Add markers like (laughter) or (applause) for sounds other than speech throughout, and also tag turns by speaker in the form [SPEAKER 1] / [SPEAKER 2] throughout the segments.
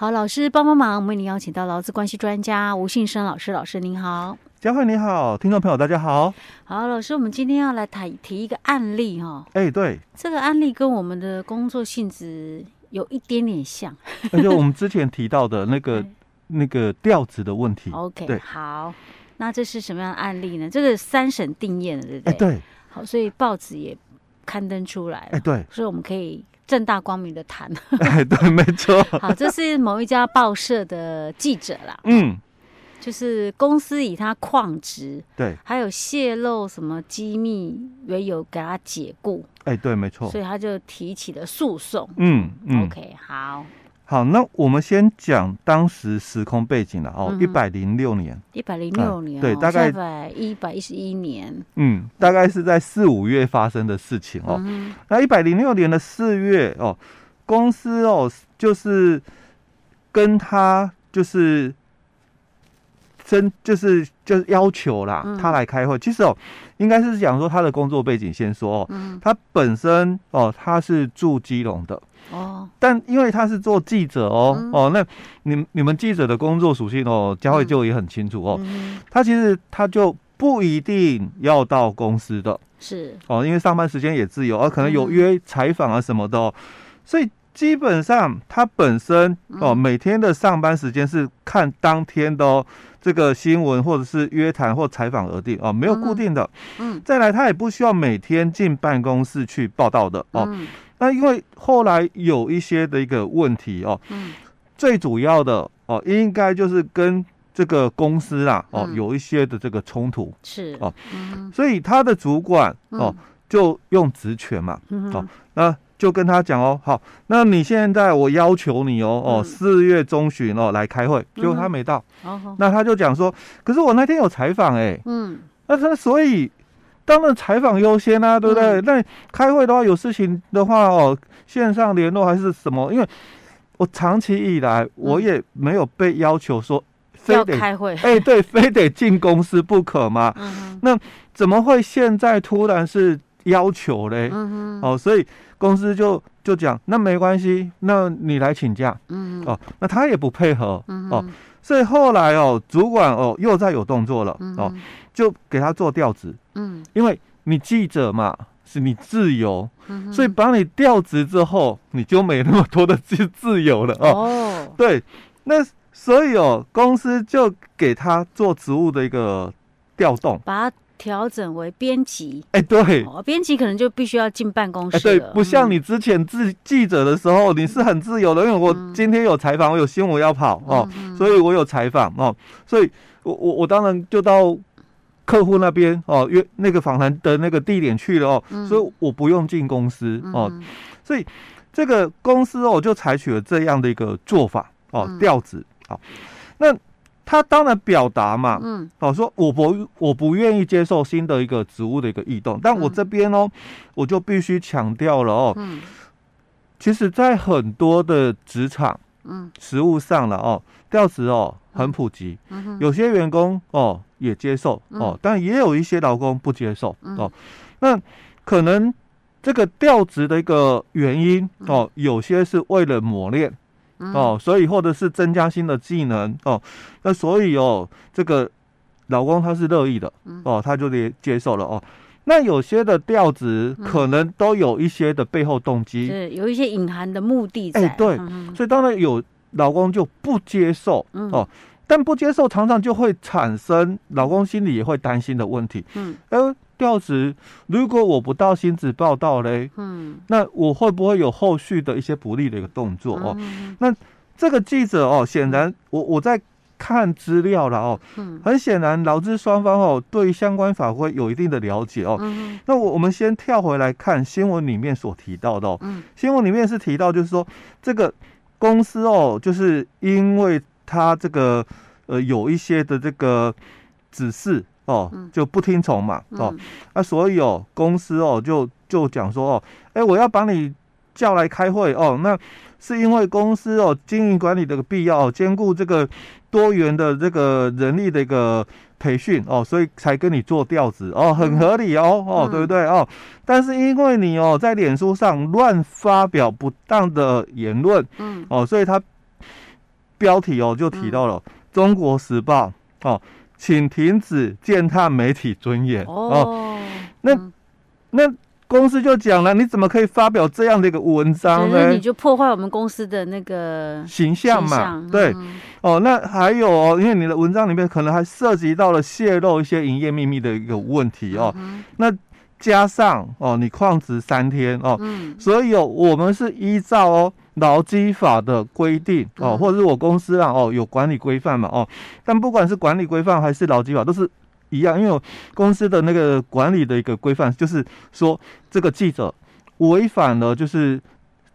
[SPEAKER 1] 好，老师帮帮忙，我们为您邀请到劳资关系专家吴信生老师，老师您好，
[SPEAKER 2] 佳慧你好，听众朋友大家好。
[SPEAKER 1] 好，老师，我们今天要来谈提一个案例哈、哦。
[SPEAKER 2] 哎、欸，对，
[SPEAKER 1] 这个案例跟我们的工作性质有一点点像，
[SPEAKER 2] 而且我们之前提到的那个 (laughs) 那个调子的问题。
[SPEAKER 1] OK，
[SPEAKER 2] 对，
[SPEAKER 1] 好，那这是什么样的案例呢？这个三审定谳了，对不对？
[SPEAKER 2] 哎、欸，对。
[SPEAKER 1] 好，所以报纸也刊登出来了。哎、欸，
[SPEAKER 2] 对，
[SPEAKER 1] 所以我们可以。正大光明的谈，(laughs)
[SPEAKER 2] 哎，对，没错。(laughs)
[SPEAKER 1] 好，这是某一家报社的记者啦。
[SPEAKER 2] 嗯，
[SPEAKER 1] 就是公司以他旷职，
[SPEAKER 2] 对，
[SPEAKER 1] 还有泄露什么机密为由给他解雇。
[SPEAKER 2] 哎，对，没错。
[SPEAKER 1] 所以他就提起了诉讼。
[SPEAKER 2] 嗯嗯
[SPEAKER 1] ，OK，好。
[SPEAKER 2] 好，那我们先讲当时时空背景了哦，一百零六年，
[SPEAKER 1] 一百零六年，
[SPEAKER 2] 对，大概
[SPEAKER 1] 一百一百一十一年，
[SPEAKER 2] 嗯，大概是在四五月发生的事情哦。嗯、那一百零六年的四月哦，公司哦就是跟他就是真就是就是要求啦，嗯、他来开会。其实哦，应该是讲说他的工作背景先说哦，嗯、他本身哦他是住基隆的。哦，但因为他是做记者哦，嗯、哦，那你你们记者的工作属性哦，佳慧就也很清楚哦。嗯、他其实他就不一定要到公司的，
[SPEAKER 1] 是。
[SPEAKER 2] 哦，因为上班时间也自由，而、啊、可能有约采访啊什么的哦，嗯、所以基本上他本身哦，每天的上班时间是看当天的哦这个新闻或者是约谈或采访而定哦，没有固定的。嗯，再来他也不需要每天进办公室去报道的哦。嗯。那因为后来有一些的一个问题哦，嗯，最主要的哦，应该就是跟这个公司啊哦有一些的这个冲突
[SPEAKER 1] 是。
[SPEAKER 2] 哦，所以他的主管哦就用职权嘛哦，那就跟他讲哦，好，那你现在我要求你哦哦四月中旬哦来开会，结果他没到，那他就讲说，可是我那天有采访哎，嗯，那他所以。当然采访优先啊，对不对？那、嗯、开会的话，有事情的话哦，线上联络还是什么？因为我长期以来我也没有被要求说非得
[SPEAKER 1] 开会，
[SPEAKER 2] 哎，对，非得进公司不可嘛。嗯、哼那怎么会现在突然是要求嘞？哦，所以公司就就讲，那没关系，那你来请假。嗯哼，哦，那他也不配合。嗯哦，所以后来哦，主管哦又在有动作了。嗯、哦。就给他做调职，嗯，因为你记者嘛，是你自由，嗯、所以把你调职之后，你就没那么多的自自由了哦。哦对，那所以哦，公司就给他做职务的一个调动，
[SPEAKER 1] 把他调整为编辑。
[SPEAKER 2] 哎，对，
[SPEAKER 1] 哦，编辑可能就必须要进办公室。
[SPEAKER 2] 对，不像你之前自记者的时候，你是很自由的，因为我今天有采访，我有新闻要跑哦，嗯、所以我有采访哦，所以我我我当然就到。客户那边哦，约那个访谈的那个地点去了哦，嗯、所以我不用进公司哦，嗯、所以这个公司哦就采取了这样的一个做法哦，调子好，那他当然表达嘛，嗯，哦说我不我不愿意接受新的一个职务的一个异动，但我这边哦，嗯、我就必须强调了哦，嗯，其实在很多的职场，嗯，实务上了哦，调职哦很普及，嗯嗯、有些员工哦。也接受哦，但也有一些劳工不接受哦。那可能这个调职的一个原因哦，有些是为了磨练哦，所以或者是增加新的技能哦。那所以哦，这个老公他是乐意的哦，他就得接受了哦。那有些的调子可能都有一些的背后动机，
[SPEAKER 1] 是有一些隐含的目的在。
[SPEAKER 2] 哎，对，所以当然有老公就不接受哦。但不接受，常常就会产生老公心里也会担心的问题。嗯，哎，调职如果我不到新址报道嘞，嗯，那我会不会有后续的一些不利的一个动作哦？嗯、那这个记者哦，显然我我在看资料了哦，嗯，很显然劳资双方哦对相关法规有一定的了解哦。嗯，那我我们先跳回来看新闻里面所提到的哦，嗯，新闻里面是提到就是说这个公司哦，就是因为。他这个呃有一些的这个指示哦，就不听从嘛哦，那所以哦公司哦就就讲说哦，哎我要把你叫来开会哦，那是因为公司哦经营管理的必要，兼顾这个多元的这个人力的一个培训哦，所以才跟你做调职哦，很合理哦哦对不对？哦？但是因为你哦在脸书上乱发表不当的言论，嗯。哦，所以他。标题哦就提到了《中国时报》哦，请停止践踏媒体尊严哦。那那。公司就讲了，你怎么可以发表这样的一个文章呢？
[SPEAKER 1] 你就破坏我们公司的那个
[SPEAKER 2] 形象嘛？对，哦，那还有哦，因为你的文章里面可能还涉及到了泄露一些营业秘密的一个问题哦。那加上哦，你旷职三天哦，嗯所以哦，我们是依照哦劳基法的规定哦，或者是我公司啊哦有管理规范嘛哦，但不管是管理规范还是劳基法，都是。一样，因为公司的那个管理的一个规范，就是说这个记者违反了就是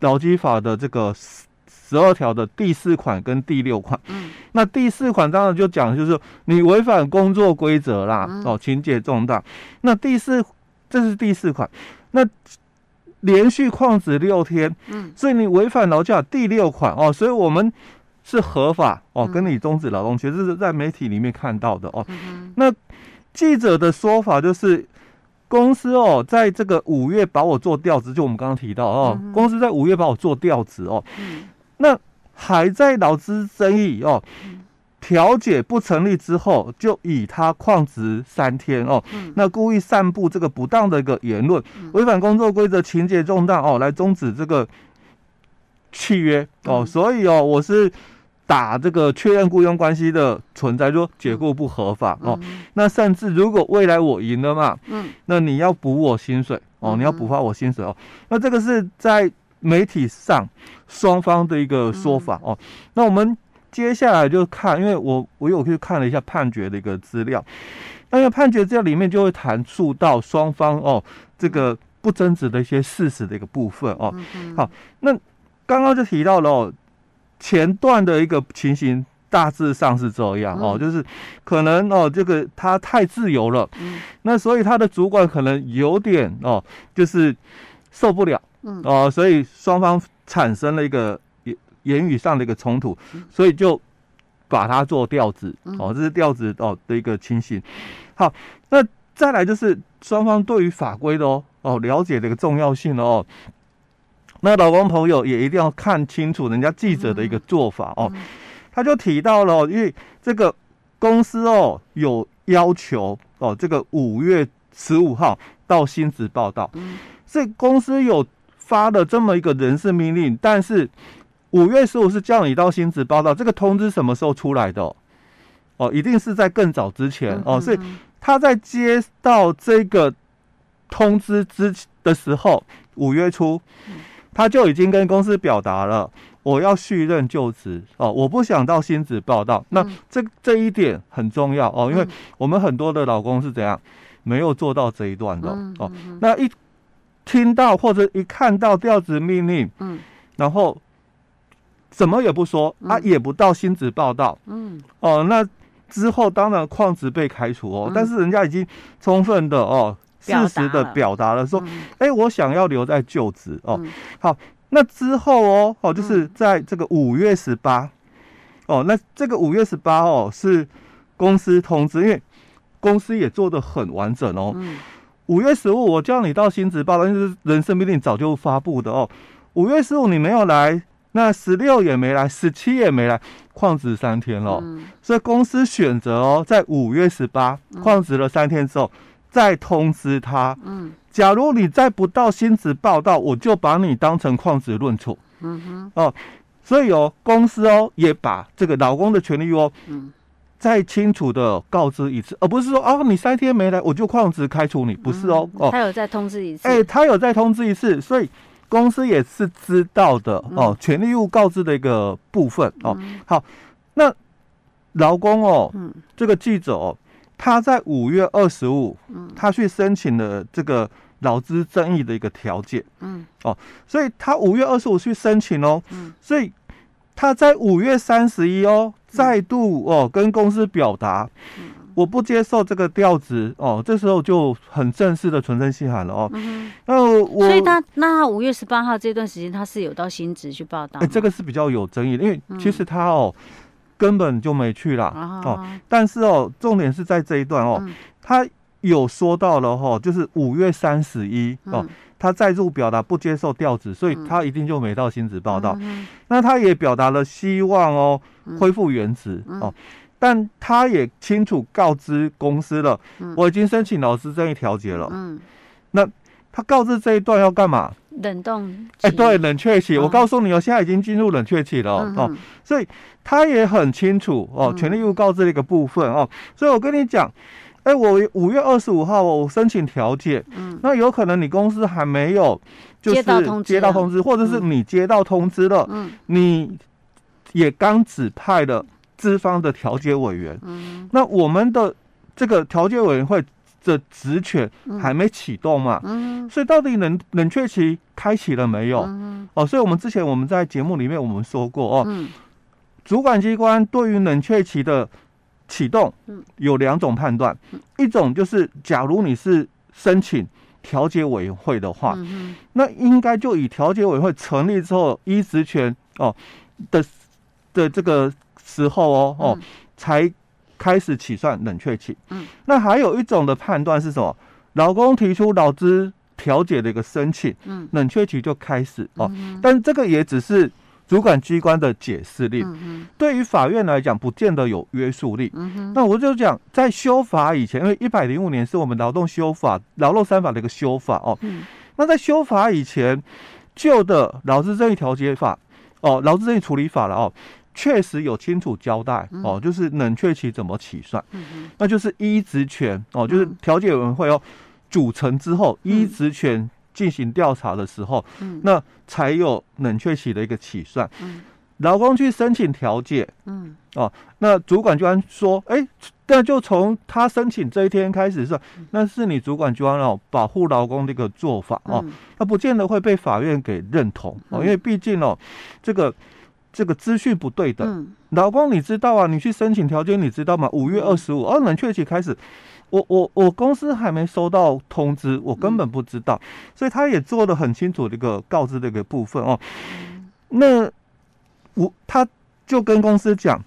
[SPEAKER 2] 劳基法的这个十十二条的第四款跟第六款。嗯。那第四款当然就讲，就是你违反工作规则啦，哦，情节重大。那第四，这是第四款。那连续旷职六天，嗯，所以你违反劳教第六款哦，所以我们是合法哦，跟你终止劳动，其实是在媒体里面看到的哦。那记者的说法就是，公司哦，在这个五月把我做调职，就我们刚刚提到哦，公司在五月把我做调职哦，那还在劳资争议哦，调解不成立之后，就以他旷职三天哦，那故意散布这个不当的一个言论，违反工作规则，情节重大哦，来终止这个契约哦，所以哦，我是。打这个确认雇佣关系的存在，就说解雇不合法哦。那甚至如果未来我赢了嘛，嗯，那你要补我薪水哦，你要补发我薪水哦。那这个是在媒体上双方的一个说法哦。那我们接下来就看，因为我我有去看了一下判决的一个资料，那个判决资料里面就会谈述到双方哦这个不争执的一些事实的一个部分哦。好，那刚刚就提到了哦。前段的一个情形大致上是这样哦，就是可能哦，这个他太自由了，那所以他的主管可能有点哦，就是受不了，哦，所以双方产生了一个言言语上的一个冲突，所以就把它做调子哦，这是调子哦的一个情形。好，那再来就是双方对于法规的哦哦了解的一个重要性哦。那劳工朋友也一定要看清楚人家记者的一个做法哦，他就提到了，因为这个公司哦有要求哦，这个五月十五号到新职报道，所以公司有发了这么一个人事命令，但是五月十五是叫你到新址报道，这个通知什么时候出来的？哦，一定是在更早之前哦，所以他在接到这个通知之的时候，五月初。他就已经跟公司表达了，我要续任就职哦，我不想到新址报道。那这这一点很重要哦，因为我们很多的老公是怎样没有做到这一段的哦。那一听到或者一看到调职命令，嗯，然后什么也不说啊，也不到新职报道，嗯，哦，那之后当然矿职被开除哦，但是人家已经充分的哦。事实的表达了说，哎、嗯欸，我想要留在就职哦。好，那之后哦，哦，就是在这个五月十八，哦，那这个五月十八哦是公司通知，因为公司也做得很完整哦。五、嗯、月十五我叫你到新职报到，但是人事命令早就发布的哦。五月十五你没有来，那十六也没来，十七也没来，旷职三天了。嗯、所以公司选择哦，在五月十八旷职了三天之后。再通知他，嗯，假如你再不到新职报道，我就把你当成旷职论处，嗯哼，哦，所以哦，公司哦也把这个老公的权利哦，嗯，再清楚的告知一次，而不是说哦，你三天没来，我就旷职开除你，不是哦，哦，
[SPEAKER 1] 他有再通知一次，
[SPEAKER 2] 哎，他有再通知一次，所以公司也是知道的哦，权利义务告知的一个部分哦，好，那劳工哦，嗯，这个记者哦。他在五月二十五，他去申请了这个劳资争议的一个调解，嗯，哦，所以他五月二十五去申请哦，嗯，所以他在五月三十一哦，再度哦跟公司表达，嗯，我不接受这个调子哦，这时候就很正式的存真信函了哦，嗯，那我，
[SPEAKER 1] 所以他那他五月十八号这段时间他是有到新职去报道，
[SPEAKER 2] 哎，这个是比较有争议的，因为其实他哦。根本就没去啦哦，但是哦，重点是在这一段哦，他有说到了哈，就是五月三十一哦，他再度表达不接受调职，所以他一定就没到新址报道。那他也表达了希望哦，恢复原职哦，但他也清楚告知公司了，我已经申请劳资争议调解了。嗯，那他告知这一段要干嘛？
[SPEAKER 1] 冷冻？
[SPEAKER 2] 哎，对，冷却期。我告诉你哦，现在已经进入冷却期了哦，所以他也很清楚哦，权利义务告知的一个部分哦，所以我跟你讲。哎，我五月二十五号我申请调解，嗯，那有可能你公司还没有就是接到通知，或者是你接到通知了，嗯，你也刚指派了资方的调解委员，嗯，那我们的这个调解委员会的职权还没启动嘛，嗯，所以到底冷冷却期开启了没有？嗯，哦，所以我们之前我们在节目里面我们说过哦，嗯，主管机关对于冷却期的。启动有两种判断，一种就是假如你是申请调解委员会的话，那应该就以调解委员会成立之后依职权哦的的这个时候哦哦才开始起算冷却期。那还有一种的判断是什么？老公提出劳资调解的一个申请，嗯冷却期就开始哦，但这个也只是。主管机关的解释令，对于法院来讲，不见得有约束力。那我就讲，在修法以前，因为一百零五年是我们劳动修法、劳动三法的一个修法哦。那在修法以前，旧的劳资争议调解法哦，劳资争议处理法了哦，确实有清楚交代哦，就是冷却期怎么起算。那就是依职权哦，就是调解委员会哦组成之后，依职权。进行调查的时候，嗯，那才有冷却期的一个起算。嗯，劳工去申请调解，嗯，哦，那主管机关说，哎、欸，那就从他申请这一天开始算，那是你主管机关哦保护劳工的一个做法哦，那不见得会被法院给认同哦，因为毕竟哦，这个这个资讯不对等。劳工你知道啊，你去申请调解，你知道吗？五月二十五，哦，冷却期开始。我我我公司还没收到通知，我根本不知道，所以他也做得很清楚的一个告知的一个部分哦。那我他就跟公司讲，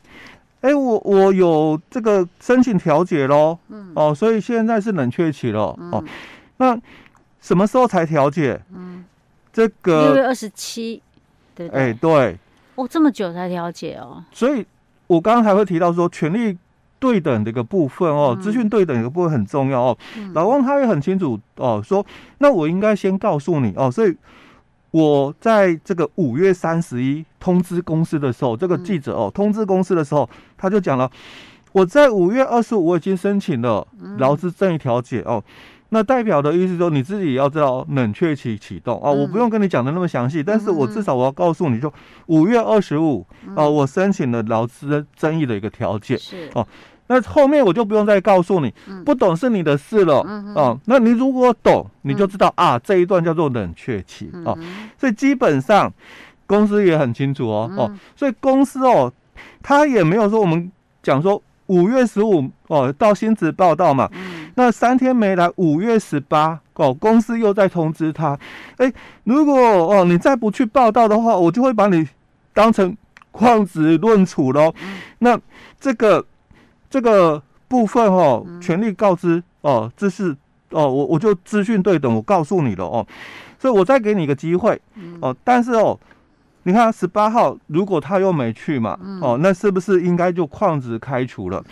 [SPEAKER 2] 哎，我我有这个申请调解喽，哦，所以现在是冷却期了哦。那什么时候才调解？嗯，这个
[SPEAKER 1] 六月二十七，对，
[SPEAKER 2] 哎，对，
[SPEAKER 1] 哦，这么久才调解哦。
[SPEAKER 2] 所以我刚刚才会提到说权力。对等的一个部分哦，资讯对等的一个部分很重要哦。老公他也很清楚哦，说那我应该先告诉你哦，所以我在这个五月三十一通知公司的时候，这个记者哦通知公司的时候，他就讲了，我在五月二十五我已经申请了劳资争议调解哦，那代表的意思说你自己也要知道冷却期启动啊，我不用跟你讲的那么详细，但是我至少我要告诉你就五月二十五啊，我申请了劳资争议的一个条件。是。哦。那后面我就不用再告诉你，不懂是你的事了哦。那你如果懂，你就知道啊，这一段叫做冷却期啊。所以基本上公司也很清楚哦哦，所以公司哦，他也没有说我们讲说五月十五哦到薪资报道嘛，那三天没来，五月十八哦，公司又在通知他，哎，如果哦你再不去报道的话，我就会把你当成旷职论处喽。那这个。这个部分哦，权利告知哦，这是哦，我我就资讯对等，我告诉你了哦，所以我再给你一个机会哦，但是哦，你看十八号如果他又没去嘛，哦，那是不是应该就旷职开除了？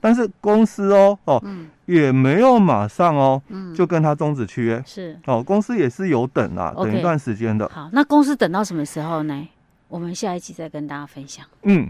[SPEAKER 2] 但是公司哦哦也没有马上哦，就跟他终止契约是哦，公司也是有等啊，等一段时间的。
[SPEAKER 1] 好，那公司等到什么时候呢？我们下一期再跟大家分享。
[SPEAKER 2] 嗯。